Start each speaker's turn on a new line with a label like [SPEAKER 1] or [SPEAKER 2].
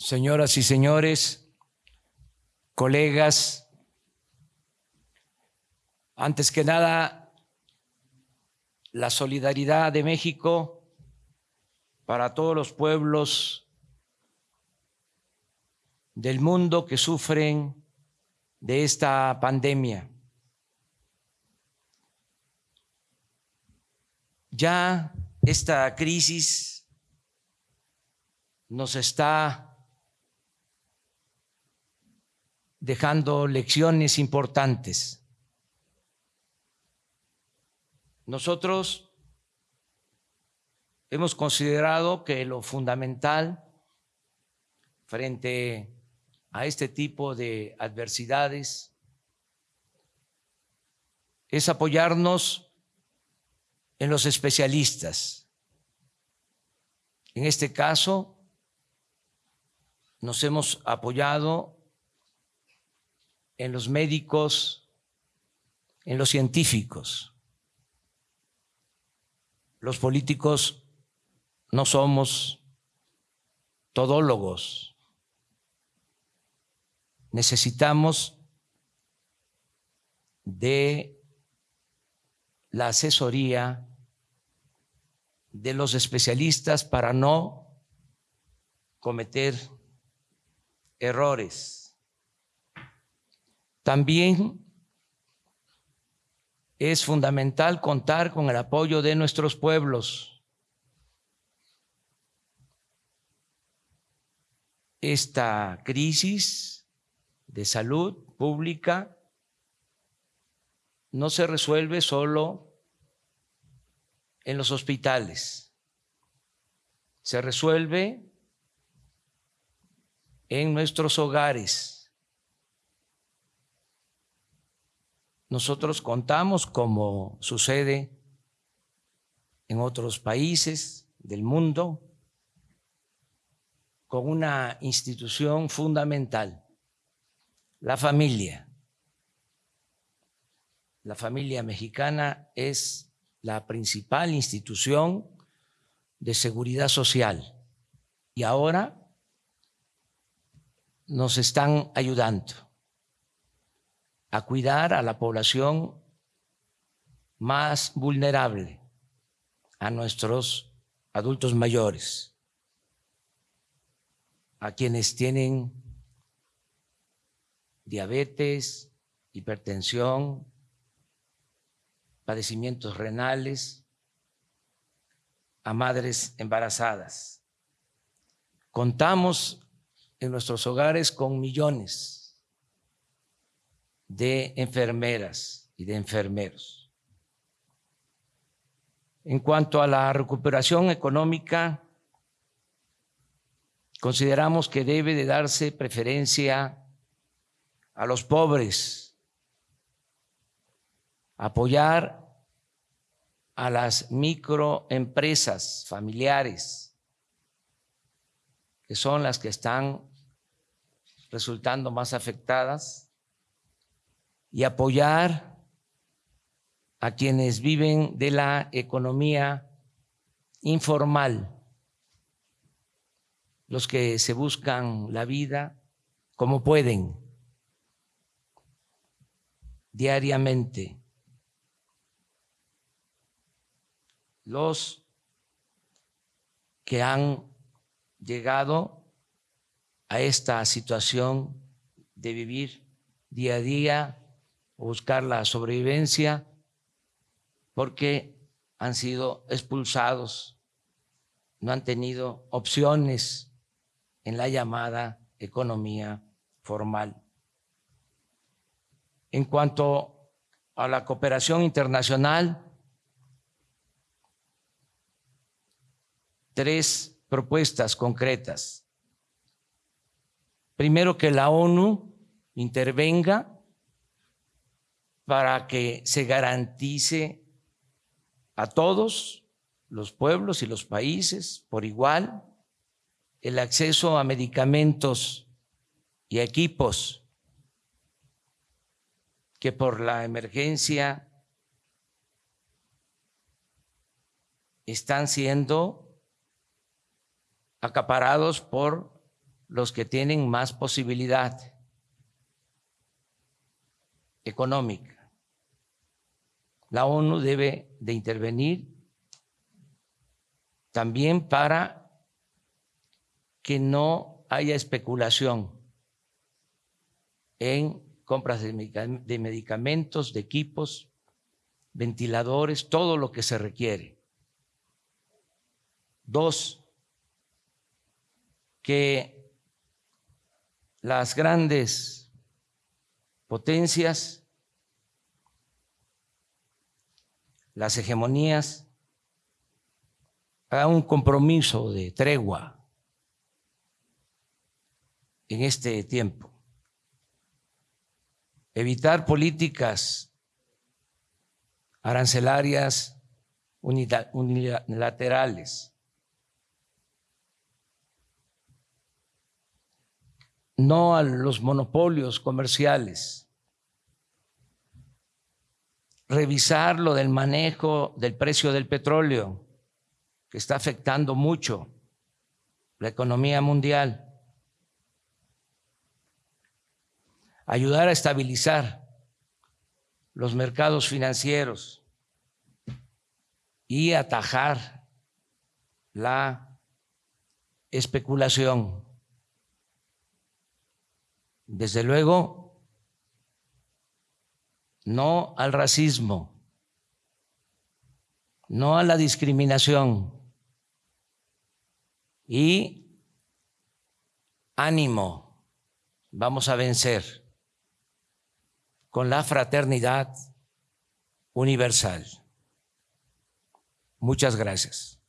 [SPEAKER 1] señoras y señores, colegas, antes que nada, la solidaridad de México para todos los pueblos del mundo que sufren de esta pandemia. Ya esta crisis nos está dejando lecciones importantes. Nosotros hemos considerado que lo fundamental frente a este tipo de adversidades es apoyarnos en los especialistas. En este caso, nos hemos apoyado en los médicos, en los científicos. Los políticos no somos todólogos. Necesitamos de la asesoría de los especialistas para no cometer errores también es fundamental contar con el apoyo de nuestros pueblos. Esta crisis de salud pública no se resuelve solo en los hospitales, se resuelve en nuestros hogares Nosotros contamos, como sucede en otros países del mundo, con una institución fundamental, la familia. La familia mexicana es la principal institución de seguridad social y ahora nos están ayudando a cuidar a la población más vulnerable, a nuestros adultos mayores, a quienes tienen diabetes, hipertensión, padecimientos renales, a madres embarazadas. Contamos en nuestros hogares con millones de enfermeras y de enfermeros. En cuanto a la recuperación económica, consideramos que debe de darse preferencia a los pobres, apoyar a las microempresas familiares, que son las que están resultando más afectadas y apoyar a quienes viven de la economía informal, los que se buscan la vida como pueden, diariamente. Los que han llegado a esta situación de vivir día a día buscar la sobrevivencia porque han sido expulsados, no han tenido opciones en la llamada economía formal. En cuanto a la cooperación internacional, tres propuestas concretas. Primero, que la ONU intervenga para que se garantice a todos los pueblos y los países por igual el acceso a medicamentos y equipos que por la emergencia están siendo acaparados por los que tienen más posibilidad económica. La ONU debe de intervenir también para que no haya especulación en compras de medicamentos, de equipos, ventiladores, todo lo que se requiere. Dos, que las grandes potencias, las hegemonías, hagan un compromiso de tregua en este tiempo. Evitar políticas arancelarias unilaterales. No a los monopolios comerciales. Revisar lo del manejo del precio del petróleo, que está afectando mucho la economía mundial. ayudar a estabilizar los mercados financieros y atajar la especulación. Desde luego, no al racismo, no a la discriminación y ánimo, vamos a vencer con la fraternidad universal. Muchas gracias.